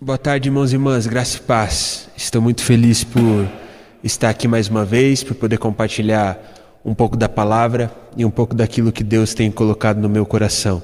Boa tarde, irmãos e irmãs, graça e paz. Estou muito feliz por estar aqui mais uma vez, por poder compartilhar um pouco da palavra e um pouco daquilo que Deus tem colocado no meu coração.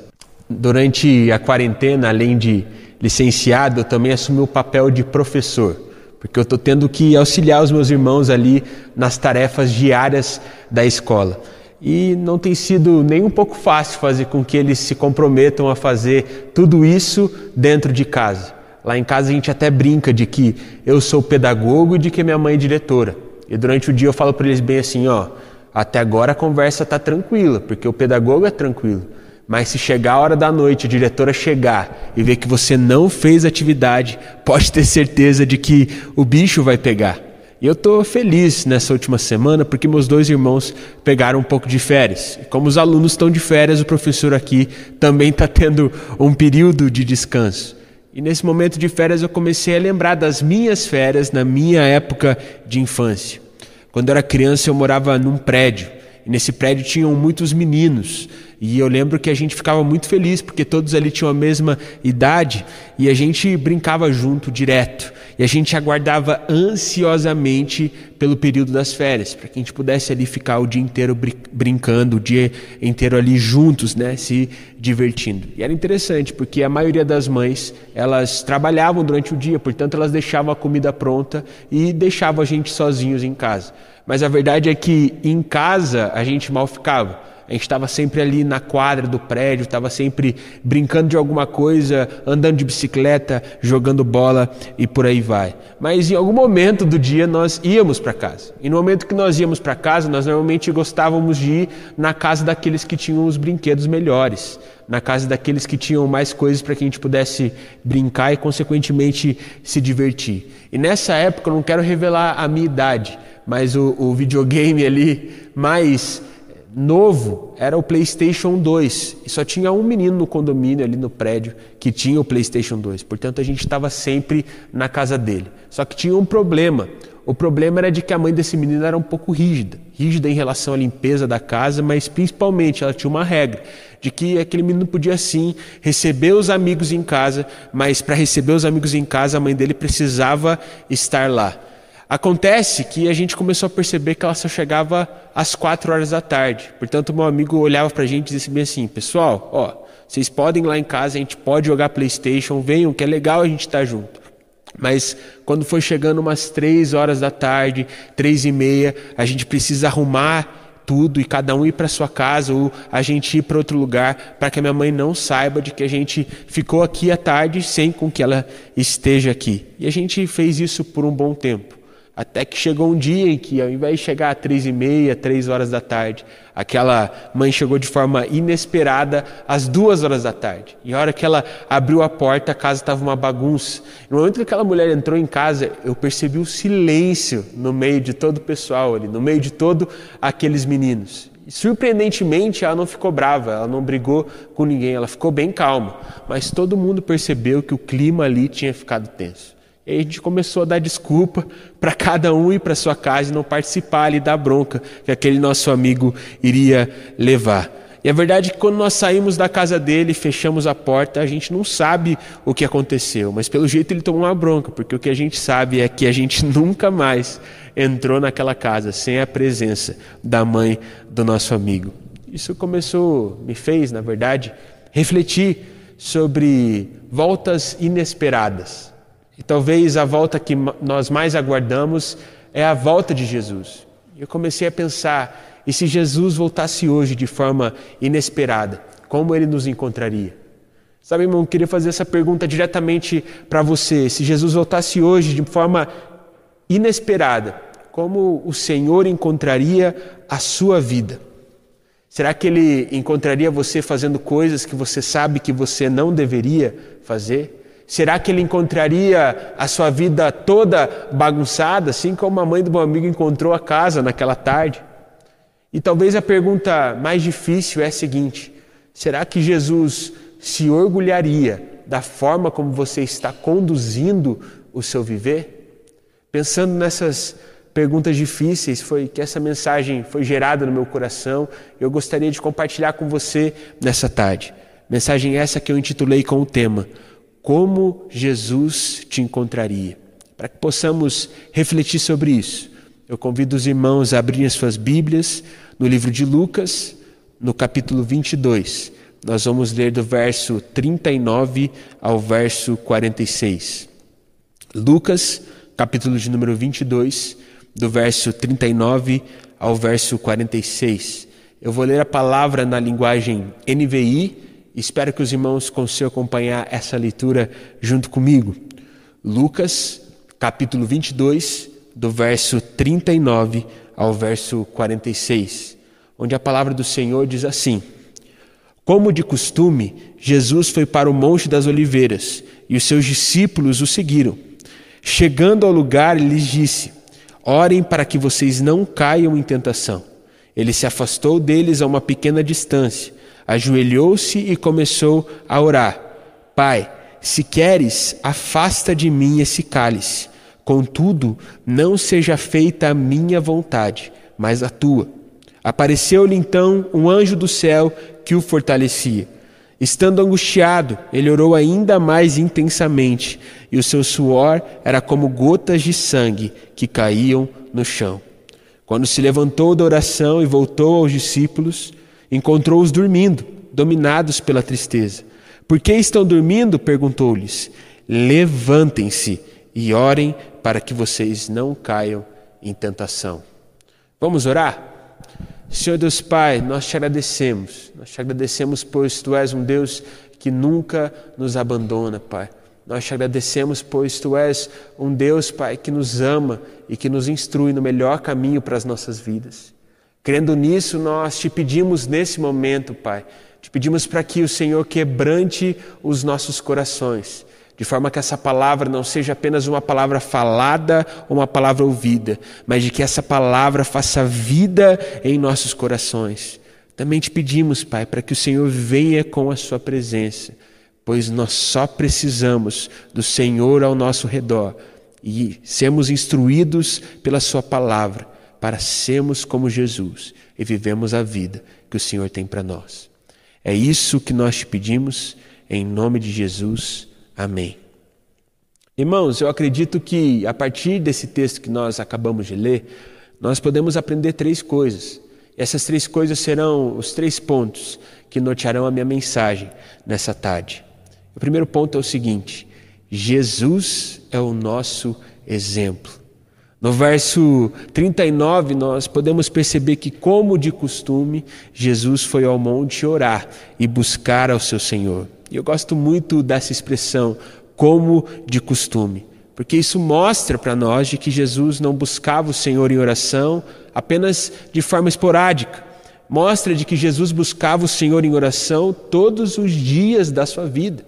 Durante a quarentena, além de licenciado, eu também assumi o papel de professor, porque eu estou tendo que auxiliar os meus irmãos ali nas tarefas diárias da escola. E não tem sido nem um pouco fácil fazer com que eles se comprometam a fazer tudo isso dentro de casa. Lá em casa a gente até brinca de que eu sou pedagogo e de que minha mãe é diretora. E durante o dia eu falo para eles bem assim, ó, até agora a conversa está tranquila, porque o pedagogo é tranquilo. Mas se chegar a hora da noite, a diretora chegar e ver que você não fez atividade, pode ter certeza de que o bicho vai pegar. E eu estou feliz nessa última semana porque meus dois irmãos pegaram um pouco de férias. E como os alunos estão de férias, o professor aqui também está tendo um período de descanso. E nesse momento de férias eu comecei a lembrar das minhas férias na minha época de infância. Quando eu era criança eu morava num prédio. E nesse prédio tinham muitos meninos. E eu lembro que a gente ficava muito feliz porque todos ali tinham a mesma idade e a gente brincava junto direto. E a gente aguardava ansiosamente pelo período das férias, para que a gente pudesse ali ficar o dia inteiro brincando, o dia inteiro ali juntos, né, se divertindo. E era interessante porque a maioria das mães, elas trabalhavam durante o dia, portanto elas deixavam a comida pronta e deixavam a gente sozinhos em casa. Mas a verdade é que em casa a gente mal ficava a gente estava sempre ali na quadra do prédio, estava sempre brincando de alguma coisa, andando de bicicleta, jogando bola e por aí vai. Mas em algum momento do dia nós íamos para casa. E no momento que nós íamos para casa, nós normalmente gostávamos de ir na casa daqueles que tinham os brinquedos melhores, na casa daqueles que tinham mais coisas para que a gente pudesse brincar e, consequentemente, se divertir. E nessa época, eu não quero revelar a minha idade, mas o, o videogame ali mais novo era o PlayStation 2 e só tinha um menino no condomínio ali no prédio que tinha o PlayStation 2. Portanto, a gente estava sempre na casa dele. Só que tinha um problema. O problema era de que a mãe desse menino era um pouco rígida, rígida em relação à limpeza da casa, mas principalmente ela tinha uma regra de que aquele menino podia sim receber os amigos em casa, mas para receber os amigos em casa a mãe dele precisava estar lá. Acontece que a gente começou a perceber que ela só chegava às quatro horas da tarde. Portanto, meu amigo olhava para a gente e bem assim: pessoal, ó, vocês podem ir lá em casa, a gente pode jogar PlayStation, venham, que é legal a gente estar tá junto. Mas quando foi chegando umas três horas da tarde, três e meia, a gente precisa arrumar tudo e cada um ir para sua casa ou a gente ir para outro lugar para que a minha mãe não saiba de que a gente ficou aqui à tarde sem com que ela esteja aqui. E a gente fez isso por um bom tempo. Até que chegou um dia em que, ao invés de chegar às três e meia, três horas da tarde, aquela mãe chegou de forma inesperada às duas horas da tarde. E a hora que ela abriu a porta, a casa estava uma bagunça. No momento que aquela mulher entrou em casa, eu percebi o silêncio no meio de todo o pessoal ali, no meio de todos aqueles meninos. E, surpreendentemente, ela não ficou brava, ela não brigou com ninguém, ela ficou bem calma. Mas todo mundo percebeu que o clima ali tinha ficado tenso. E aí a gente começou a dar desculpa para cada um ir para sua casa e não participar ali da bronca que aquele nosso amigo iria levar. E a verdade é que quando nós saímos da casa dele, fechamos a porta, a gente não sabe o que aconteceu, mas pelo jeito ele tomou uma bronca, porque o que a gente sabe é que a gente nunca mais entrou naquela casa sem a presença da mãe do nosso amigo. Isso começou, me fez, na verdade, refletir sobre voltas inesperadas e talvez a volta que nós mais aguardamos é a volta de Jesus. Eu comecei a pensar: e se Jesus voltasse hoje de forma inesperada, como ele nos encontraria? Sabe, irmão, eu queria fazer essa pergunta diretamente para você. Se Jesus voltasse hoje de forma inesperada, como o Senhor encontraria a sua vida? Será que ele encontraria você fazendo coisas que você sabe que você não deveria fazer? Será que ele encontraria a sua vida toda bagunçada, assim como a mãe do meu amigo encontrou a casa naquela tarde? E talvez a pergunta mais difícil é a seguinte: será que Jesus se orgulharia da forma como você está conduzindo o seu viver? Pensando nessas perguntas difíceis, foi que essa mensagem foi gerada no meu coração. Eu gostaria de compartilhar com você nessa tarde. Mensagem essa que eu intitulei com o tema como Jesus te encontraria. Para que possamos refletir sobre isso, eu convido os irmãos a abrirem as suas Bíblias no livro de Lucas, no capítulo 22. Nós vamos ler do verso 39 ao verso 46. Lucas, capítulo de número 22, do verso 39 ao verso 46. Eu vou ler a palavra na linguagem NVI. Espero que os irmãos consigam acompanhar essa leitura junto comigo. Lucas, capítulo 22, do verso 39 ao verso 46, onde a palavra do Senhor diz assim: como de costume, Jesus foi para o Monte das Oliveiras e os seus discípulos o seguiram. Chegando ao lugar, lhes disse: Orem para que vocês não caiam em tentação. Ele se afastou deles a uma pequena distância, ajoelhou-se e começou a orar: Pai, se queres, afasta de mim esse cálice. Contudo, não seja feita a minha vontade, mas a tua. Apareceu-lhe então um anjo do céu que o fortalecia. Estando angustiado, ele orou ainda mais intensamente, e o seu suor era como gotas de sangue que caíam no chão. Quando se levantou da oração e voltou aos discípulos, encontrou-os dormindo, dominados pela tristeza. Por que estão dormindo? perguntou-lhes. Levantem-se e orem para que vocês não caiam em tentação. Vamos orar? Senhor Deus Pai, nós te agradecemos. Nós te agradecemos, pois tu és um Deus que nunca nos abandona, Pai. Nós te agradecemos, pois tu és um Deus, Pai, que nos ama e que nos instrui no melhor caminho para as nossas vidas. Crendo nisso, nós te pedimos nesse momento, Pai, te pedimos para que o Senhor quebrante os nossos corações de forma que essa palavra não seja apenas uma palavra falada ou uma palavra ouvida, mas de que essa palavra faça vida em nossos corações. Também te pedimos, Pai, para que o Senhor venha com a Sua presença, pois nós só precisamos do Senhor ao nosso redor e sermos instruídos pela Sua palavra para sermos como Jesus e vivemos a vida que o Senhor tem para nós. É isso que nós te pedimos, em nome de Jesus. Amém. Irmãos, eu acredito que a partir desse texto que nós acabamos de ler, nós podemos aprender três coisas. Essas três coisas serão os três pontos que nortearão a minha mensagem nessa tarde. O primeiro ponto é o seguinte: Jesus é o nosso exemplo. No verso 39, nós podemos perceber que, como de costume, Jesus foi ao monte orar e buscar ao seu Senhor. E eu gosto muito dessa expressão, como de costume, porque isso mostra para nós de que Jesus não buscava o Senhor em oração apenas de forma esporádica. Mostra de que Jesus buscava o Senhor em oração todos os dias da sua vida.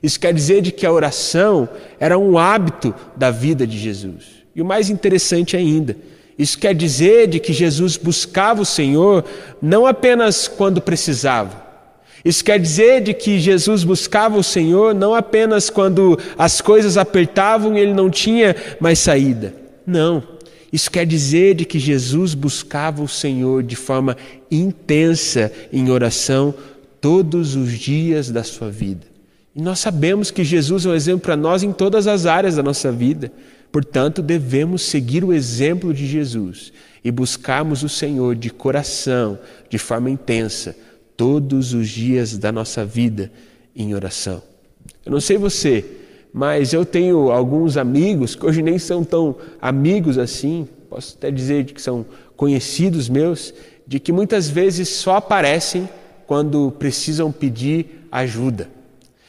Isso quer dizer de que a oração era um hábito da vida de Jesus. E o mais interessante ainda, isso quer dizer de que Jesus buscava o Senhor não apenas quando precisava, isso quer dizer de que Jesus buscava o Senhor não apenas quando as coisas apertavam e ele não tinha mais saída. Não. Isso quer dizer de que Jesus buscava o Senhor de forma intensa em oração todos os dias da sua vida. E nós sabemos que Jesus é um exemplo para nós em todas as áreas da nossa vida. Portanto, devemos seguir o exemplo de Jesus e buscarmos o Senhor de coração, de forma intensa, todos os dias da nossa vida em oração. Eu não sei você, mas eu tenho alguns amigos que hoje nem são tão amigos assim, posso até dizer que são conhecidos meus, de que muitas vezes só aparecem quando precisam pedir ajuda.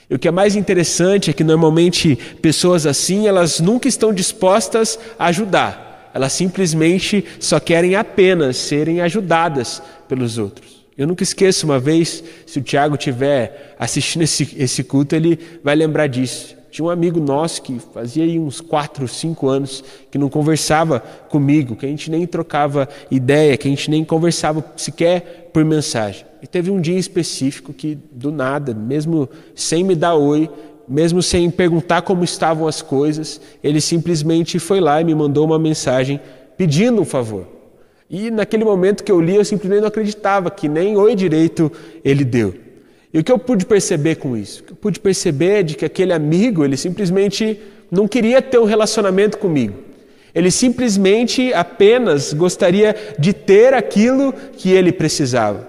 E o que é mais interessante é que normalmente pessoas assim, elas nunca estão dispostas a ajudar. Elas simplesmente só querem apenas serem ajudadas pelos outros. Eu nunca esqueço uma vez, se o Tiago estiver assistindo esse, esse culto, ele vai lembrar disso. Tinha um amigo nosso que fazia aí uns 4, 5 anos que não conversava comigo, que a gente nem trocava ideia, que a gente nem conversava sequer por mensagem. E teve um dia específico que, do nada, mesmo sem me dar oi, mesmo sem perguntar como estavam as coisas, ele simplesmente foi lá e me mandou uma mensagem pedindo um favor. E naquele momento que eu li, eu simplesmente não acreditava que nem oi direito ele deu. E o que eu pude perceber com isso? O que eu pude perceber é de que aquele amigo, ele simplesmente não queria ter um relacionamento comigo. Ele simplesmente apenas gostaria de ter aquilo que ele precisava.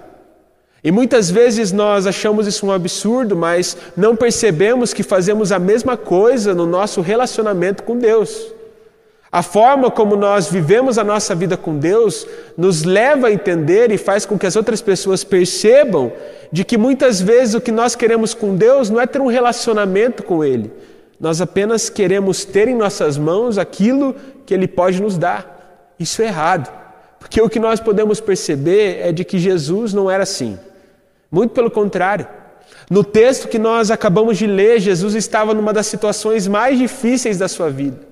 E muitas vezes nós achamos isso um absurdo, mas não percebemos que fazemos a mesma coisa no nosso relacionamento com Deus. A forma como nós vivemos a nossa vida com Deus nos leva a entender e faz com que as outras pessoas percebam de que muitas vezes o que nós queremos com Deus não é ter um relacionamento com Ele. Nós apenas queremos ter em nossas mãos aquilo que Ele pode nos dar. Isso é errado, porque o que nós podemos perceber é de que Jesus não era assim. Muito pelo contrário. No texto que nós acabamos de ler, Jesus estava numa das situações mais difíceis da sua vida.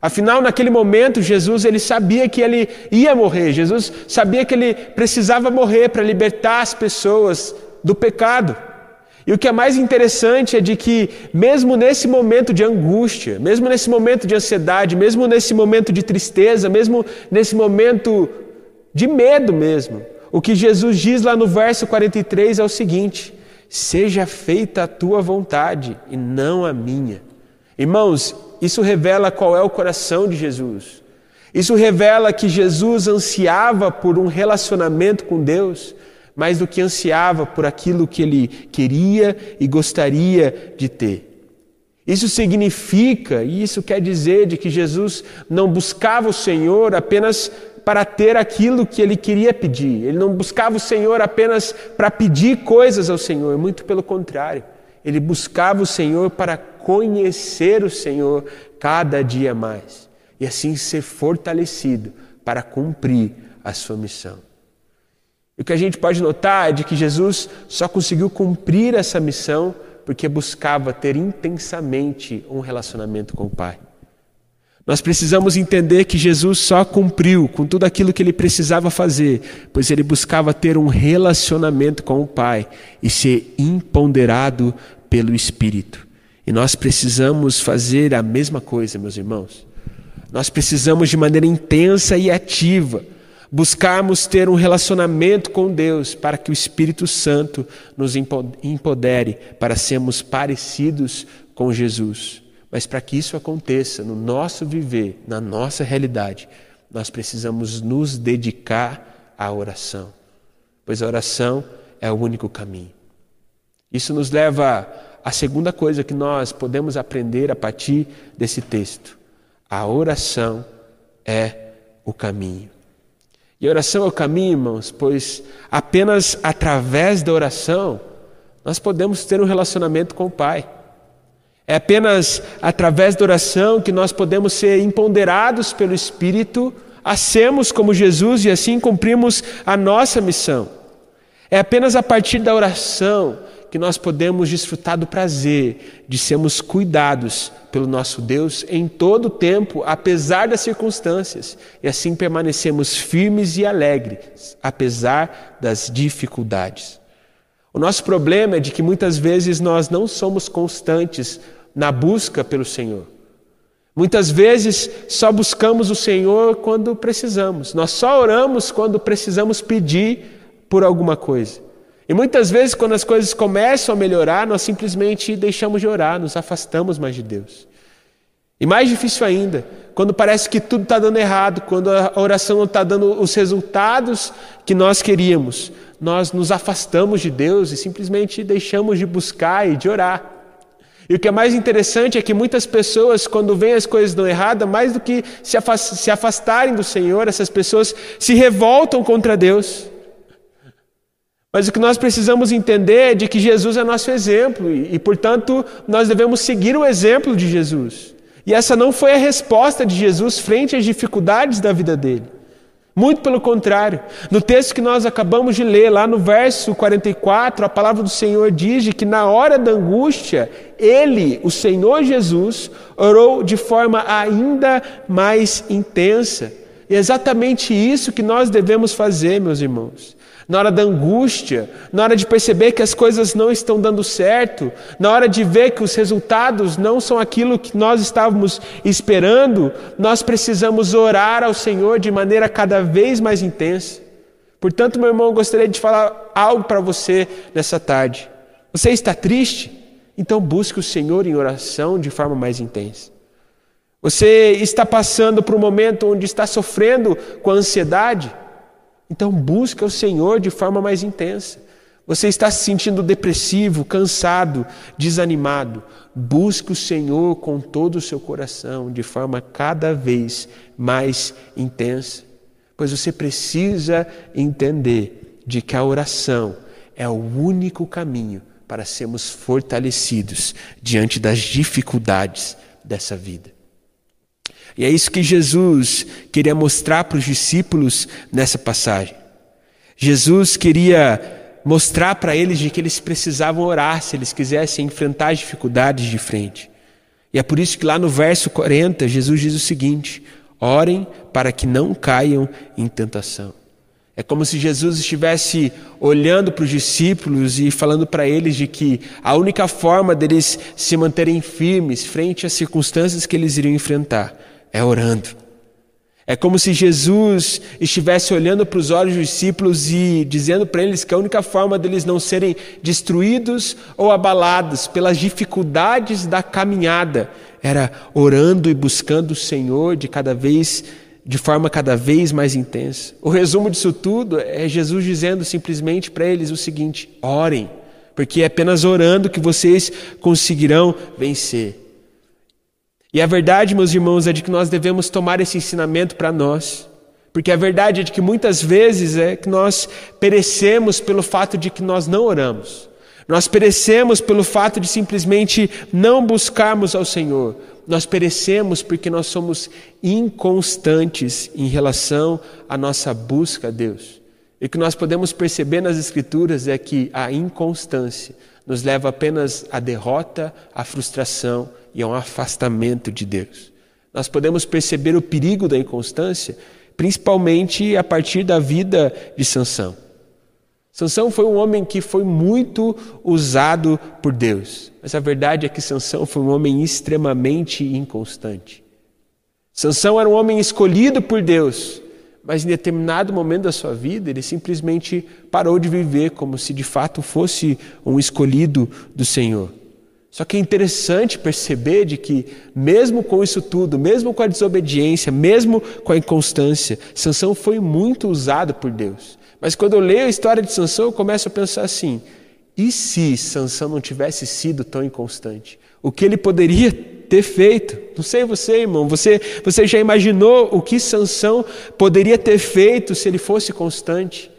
Afinal, naquele momento, Jesus ele sabia que ele ia morrer. Jesus sabia que ele precisava morrer para libertar as pessoas do pecado. E o que é mais interessante é de que, mesmo nesse momento de angústia, mesmo nesse momento de ansiedade, mesmo nesse momento de tristeza, mesmo nesse momento de medo mesmo, o que Jesus diz lá no verso 43 é o seguinte: Seja feita a tua vontade e não a minha. Irmãos, isso revela qual é o coração de Jesus. Isso revela que Jesus ansiava por um relacionamento com Deus, mais do que ansiava por aquilo que ele queria e gostaria de ter. Isso significa, e isso quer dizer de que Jesus não buscava o Senhor apenas para ter aquilo que ele queria pedir. Ele não buscava o Senhor apenas para pedir coisas ao Senhor, muito pelo contrário. Ele buscava o Senhor para conhecer o Senhor cada dia mais e assim ser fortalecido para cumprir a sua missão. E o que a gente pode notar é de que Jesus só conseguiu cumprir essa missão porque buscava ter intensamente um relacionamento com o Pai. Nós precisamos entender que Jesus só cumpriu com tudo aquilo que ele precisava fazer, pois ele buscava ter um relacionamento com o Pai e ser imponderado pelo Espírito. E nós precisamos fazer a mesma coisa, meus irmãos. Nós precisamos, de maneira intensa e ativa, buscarmos ter um relacionamento com Deus para que o Espírito Santo nos empodere para sermos parecidos com Jesus. Mas para que isso aconteça no nosso viver, na nossa realidade, nós precisamos nos dedicar à oração, pois a oração é o único caminho. Isso nos leva à segunda coisa que nós podemos aprender a partir desse texto. A oração é o caminho. E a oração é o caminho, irmãos, pois apenas através da oração nós podemos ter um relacionamento com o Pai. É apenas através da oração que nós podemos ser empoderados pelo Espírito a sermos como Jesus e assim cumprimos a nossa missão. É apenas a partir da oração que nós podemos desfrutar do prazer de sermos cuidados pelo nosso Deus em todo o tempo, apesar das circunstâncias, e assim permanecemos firmes e alegres, apesar das dificuldades. O nosso problema é de que muitas vezes nós não somos constantes na busca pelo Senhor. Muitas vezes só buscamos o Senhor quando precisamos, nós só oramos quando precisamos pedir por alguma coisa. E muitas vezes, quando as coisas começam a melhorar, nós simplesmente deixamos de orar, nos afastamos mais de Deus. E mais difícil ainda, quando parece que tudo está dando errado, quando a oração não está dando os resultados que nós queríamos, nós nos afastamos de Deus e simplesmente deixamos de buscar e de orar. E o que é mais interessante é que muitas pessoas, quando veem as coisas dão errado, mais do que se afastarem do Senhor, essas pessoas se revoltam contra Deus. Mas o que nós precisamos entender é de que Jesus é nosso exemplo e, e, portanto, nós devemos seguir o exemplo de Jesus. E essa não foi a resposta de Jesus frente às dificuldades da vida dele. Muito pelo contrário. No texto que nós acabamos de ler, lá no verso 44, a palavra do Senhor diz que na hora da angústia, ele, o Senhor Jesus, orou de forma ainda mais intensa. E é exatamente isso que nós devemos fazer, meus irmãos na hora da angústia, na hora de perceber que as coisas não estão dando certo, na hora de ver que os resultados não são aquilo que nós estávamos esperando, nós precisamos orar ao Senhor de maneira cada vez mais intensa. Portanto, meu irmão, eu gostaria de falar algo para você nessa tarde. Você está triste? Então busque o Senhor em oração de forma mais intensa. Você está passando por um momento onde está sofrendo com ansiedade? Então busque o Senhor de forma mais intensa. Você está se sentindo depressivo, cansado, desanimado? Busque o Senhor com todo o seu coração, de forma cada vez mais intensa. Pois você precisa entender de que a oração é o único caminho para sermos fortalecidos diante das dificuldades dessa vida. E é isso que Jesus queria mostrar para os discípulos nessa passagem. Jesus queria mostrar para eles de que eles precisavam orar se eles quisessem enfrentar as dificuldades de frente. E é por isso que lá no verso 40, Jesus diz o seguinte: orem para que não caiam em tentação. É como se Jesus estivesse olhando para os discípulos e falando para eles de que a única forma deles se manterem firmes frente às circunstâncias que eles iriam enfrentar é orando. É como se Jesus estivesse olhando para os olhos dos discípulos e dizendo para eles que a única forma deles não serem destruídos ou abalados pelas dificuldades da caminhada era orando e buscando o Senhor de cada vez de forma cada vez mais intensa. O resumo disso tudo é Jesus dizendo simplesmente para eles o seguinte: orem, porque é apenas orando que vocês conseguirão vencer. E a verdade, meus irmãos, é de que nós devemos tomar esse ensinamento para nós. Porque a verdade é de que muitas vezes é que nós perecemos pelo fato de que nós não oramos. Nós perecemos pelo fato de simplesmente não buscarmos ao Senhor. Nós perecemos porque nós somos inconstantes em relação à nossa busca a Deus. E o que nós podemos perceber nas Escrituras é que a inconstância nos leva apenas à derrota, à frustração e a um afastamento de Deus. Nós podemos perceber o perigo da inconstância, principalmente a partir da vida de Sansão. Sansão foi um homem que foi muito usado por Deus, mas a verdade é que Sansão foi um homem extremamente inconstante. Sansão era um homem escolhido por Deus, mas em determinado momento da sua vida ele simplesmente parou de viver como se de fato fosse um escolhido do Senhor. Só que é interessante perceber de que mesmo com isso tudo, mesmo com a desobediência, mesmo com a inconstância, Sansão foi muito usado por Deus. Mas quando eu leio a história de Sansão, eu começo a pensar assim: e se Sansão não tivesse sido tão inconstante? O que ele poderia ter feito. Não sei você, irmão, você, você já imaginou o que Sansão poderia ter feito se ele fosse constante?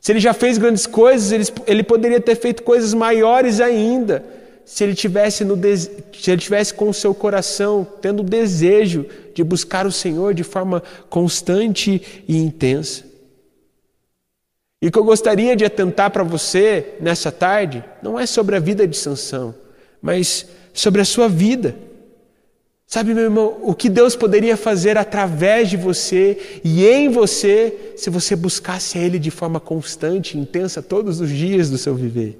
Se ele já fez grandes coisas, ele, ele poderia ter feito coisas maiores ainda. Se ele tivesse no se ele tivesse com o seu coração tendo o desejo de buscar o Senhor de forma constante e intensa. E o que eu gostaria de atentar para você nessa tarde não é sobre a vida de Sansão, mas sobre a sua vida. Sabe, meu irmão, o que Deus poderia fazer através de você e em você se você buscasse Ele de forma constante, intensa, todos os dias do seu viver?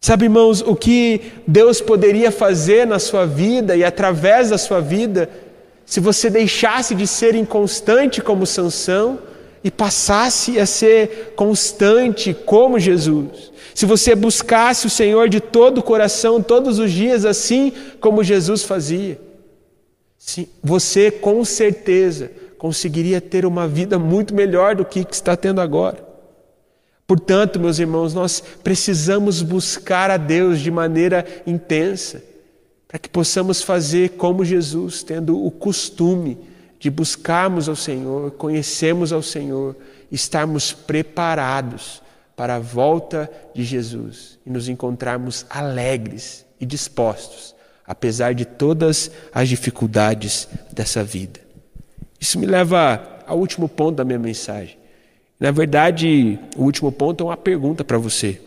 Sabe, irmãos, o que Deus poderia fazer na sua vida e através da sua vida se você deixasse de ser inconstante como Sansão e passasse a ser constante como Jesus? Se você buscasse o Senhor de todo o coração, todos os dias, assim como Jesus fazia, você com certeza conseguiria ter uma vida muito melhor do que está tendo agora. Portanto, meus irmãos, nós precisamos buscar a Deus de maneira intensa, para que possamos fazer como Jesus, tendo o costume de buscarmos ao Senhor, conhecermos ao Senhor, estarmos preparados para a volta de Jesus e nos encontrarmos alegres e dispostos, apesar de todas as dificuldades dessa vida. Isso me leva ao último ponto da minha mensagem. Na verdade, o último ponto é uma pergunta para você.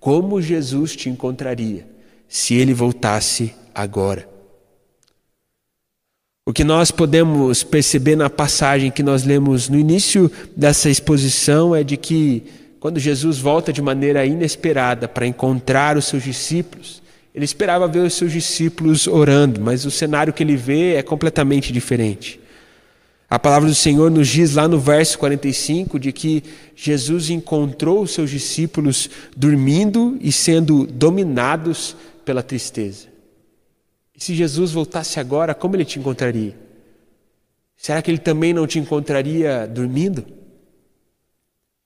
Como Jesus te encontraria se ele voltasse agora? O que nós podemos perceber na passagem que nós lemos no início dessa exposição é de que quando Jesus volta de maneira inesperada para encontrar os seus discípulos, ele esperava ver os seus discípulos orando, mas o cenário que ele vê é completamente diferente. A palavra do Senhor nos diz lá no verso 45 de que Jesus encontrou os seus discípulos dormindo e sendo dominados pela tristeza. E se Jesus voltasse agora, como ele te encontraria? Será que ele também não te encontraria dormindo?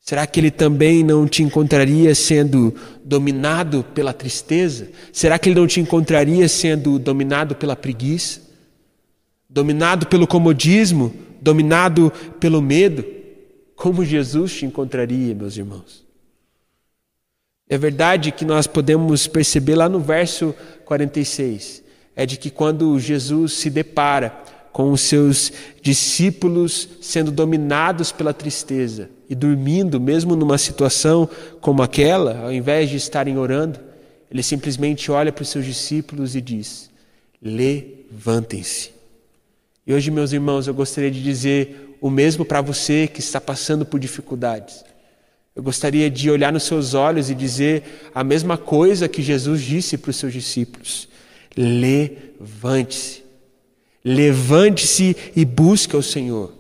Será que ele também não te encontraria sendo dominado pela tristeza? Será que ele não te encontraria sendo dominado pela preguiça? Dominado pelo comodismo? Dominado pelo medo, como Jesus te encontraria, meus irmãos? É verdade que nós podemos perceber lá no verso 46, é de que quando Jesus se depara com os seus discípulos sendo dominados pela tristeza e dormindo, mesmo numa situação como aquela, ao invés de estarem orando, ele simplesmente olha para os seus discípulos e diz: Levantem-se. E hoje, meus irmãos, eu gostaria de dizer o mesmo para você que está passando por dificuldades. Eu gostaria de olhar nos seus olhos e dizer a mesma coisa que Jesus disse para os seus discípulos: levante-se. Levante-se e busque o Senhor.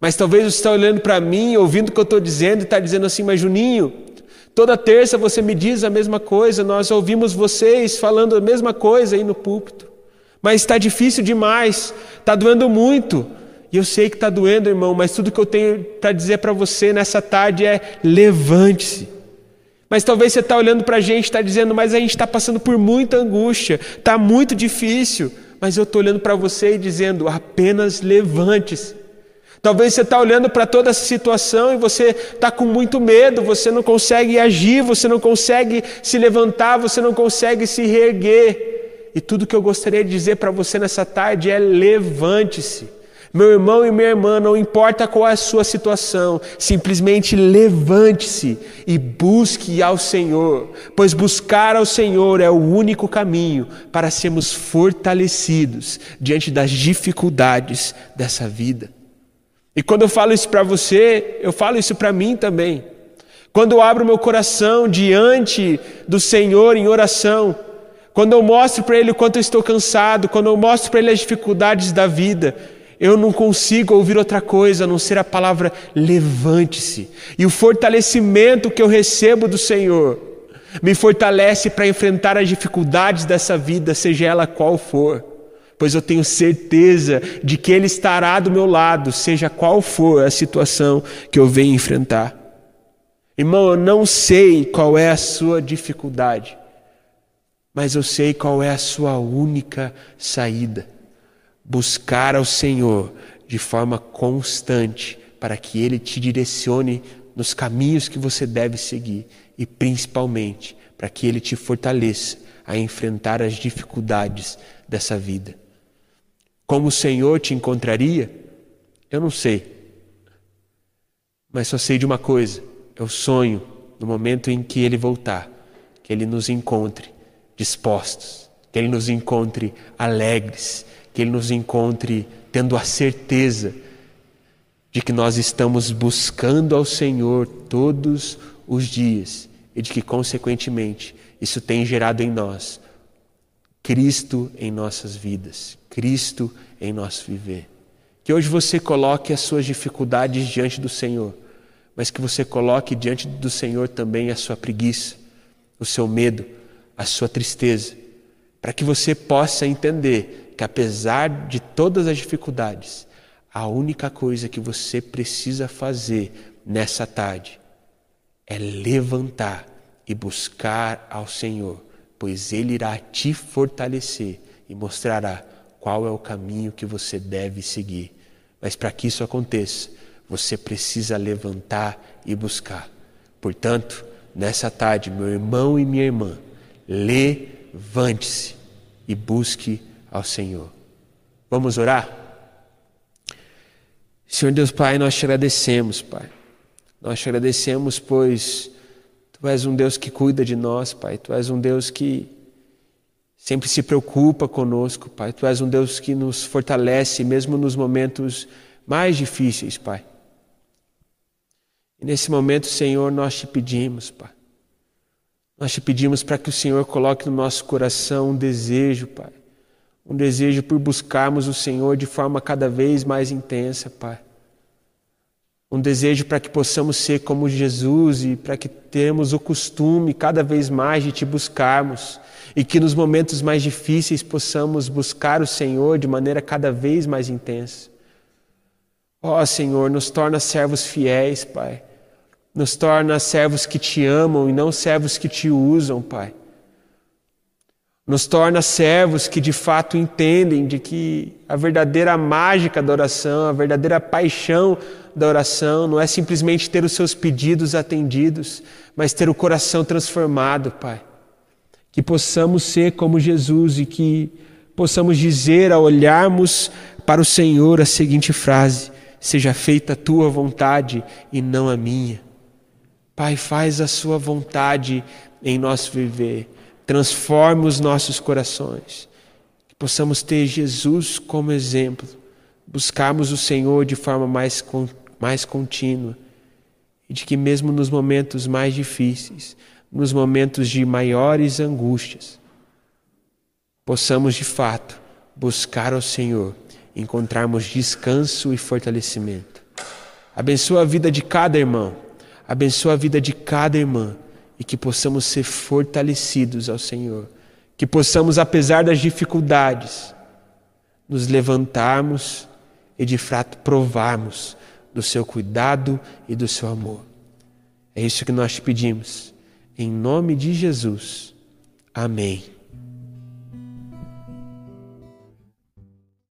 Mas talvez você está olhando para mim, ouvindo o que eu estou dizendo e está dizendo assim, mas Juninho, toda terça você me diz a mesma coisa, nós ouvimos vocês falando a mesma coisa aí no púlpito. Mas está difícil demais, está doendo muito. E eu sei que está doendo, irmão, mas tudo que eu tenho para dizer para você nessa tarde é: levante-se. Mas talvez você está olhando para a gente está dizendo, mas a gente está passando por muita angústia, está muito difícil. Mas eu estou olhando para você e dizendo, apenas levante-se. Talvez você está olhando para toda essa situação e você está com muito medo, você não consegue agir, você não consegue se levantar, você não consegue se reerguer. E tudo que eu gostaria de dizer para você nessa tarde é: levante-se. Meu irmão e minha irmã, não importa qual é a sua situação, simplesmente levante-se e busque ao Senhor, pois buscar ao Senhor é o único caminho para sermos fortalecidos diante das dificuldades dessa vida. E quando eu falo isso para você, eu falo isso para mim também. Quando eu abro meu coração diante do Senhor em oração, quando eu mostro para ele o quanto eu estou cansado, quando eu mostro para ele as dificuldades da vida, eu não consigo ouvir outra coisa a não ser a palavra levante-se. E o fortalecimento que eu recebo do Senhor me fortalece para enfrentar as dificuldades dessa vida, seja ela qual for. Pois eu tenho certeza de que Ele estará do meu lado, seja qual for a situação que eu venha enfrentar. Irmão, eu não sei qual é a sua dificuldade mas eu sei qual é a sua única saída: buscar ao Senhor de forma constante, para que Ele te direcione nos caminhos que você deve seguir e principalmente para que Ele te fortaleça a enfrentar as dificuldades dessa vida. Como o Senhor te encontraria? Eu não sei. Mas só sei de uma coisa: eu sonho no momento em que Ele voltar, que Ele nos encontre dispostos, que Ele nos encontre alegres, que Ele nos encontre tendo a certeza de que nós estamos buscando ao Senhor todos os dias e de que, consequentemente, isso tem gerado em nós Cristo em nossas vidas, Cristo em nosso viver. Que hoje você coloque as suas dificuldades diante do Senhor, mas que você coloque diante do Senhor também a sua preguiça, o seu medo, a sua tristeza, para que você possa entender que apesar de todas as dificuldades, a única coisa que você precisa fazer nessa tarde é levantar e buscar ao Senhor, pois Ele irá te fortalecer e mostrará qual é o caminho que você deve seguir. Mas para que isso aconteça, você precisa levantar e buscar. Portanto, nessa tarde, meu irmão e minha irmã, levante-se e busque ao Senhor. Vamos orar? Senhor Deus Pai, nós te agradecemos, Pai. Nós te agradecemos, pois Tu és um Deus que cuida de nós, Pai. Tu és um Deus que sempre se preocupa conosco, Pai. Tu és um Deus que nos fortalece, mesmo nos momentos mais difíceis, Pai. E nesse momento, Senhor, nós te pedimos, Pai nós te pedimos para que o Senhor coloque no nosso coração um desejo, Pai, Um desejo por buscarmos o Senhor de forma cada vez mais intensa, Pai. Um desejo para que possamos ser como Jesus e para que tenhamos o costume cada vez mais de te buscarmos e que nos momentos mais difíceis possamos buscar o Senhor de maneira cada vez mais intensa. Ó Senhor, nos torna servos fiéis, Pai. Nos torna servos que te amam e não servos que te usam, Pai. Nos torna servos que de fato entendem de que a verdadeira mágica da oração, a verdadeira paixão da oração não é simplesmente ter os seus pedidos atendidos, mas ter o coração transformado, Pai. Que possamos ser como Jesus e que possamos dizer ao olharmos para o Senhor a seguinte frase: Seja feita a tua vontade e não a minha. Pai, faz a sua vontade em nosso viver. Transforme os nossos corações. Que possamos ter Jesus como exemplo. Buscarmos o Senhor de forma mais mais contínua e de que, mesmo nos momentos mais difíceis, nos momentos de maiores angústias, possamos de fato buscar ao Senhor, encontrarmos descanso e fortalecimento. Abençoa a vida de cada irmão, abençoa a vida de cada irmã e que possamos ser fortalecidos ao Senhor, que possamos, apesar das dificuldades, nos levantarmos e de fato provarmos do seu cuidado e do seu amor. É isso que nós te pedimos. Em nome de Jesus. Amém.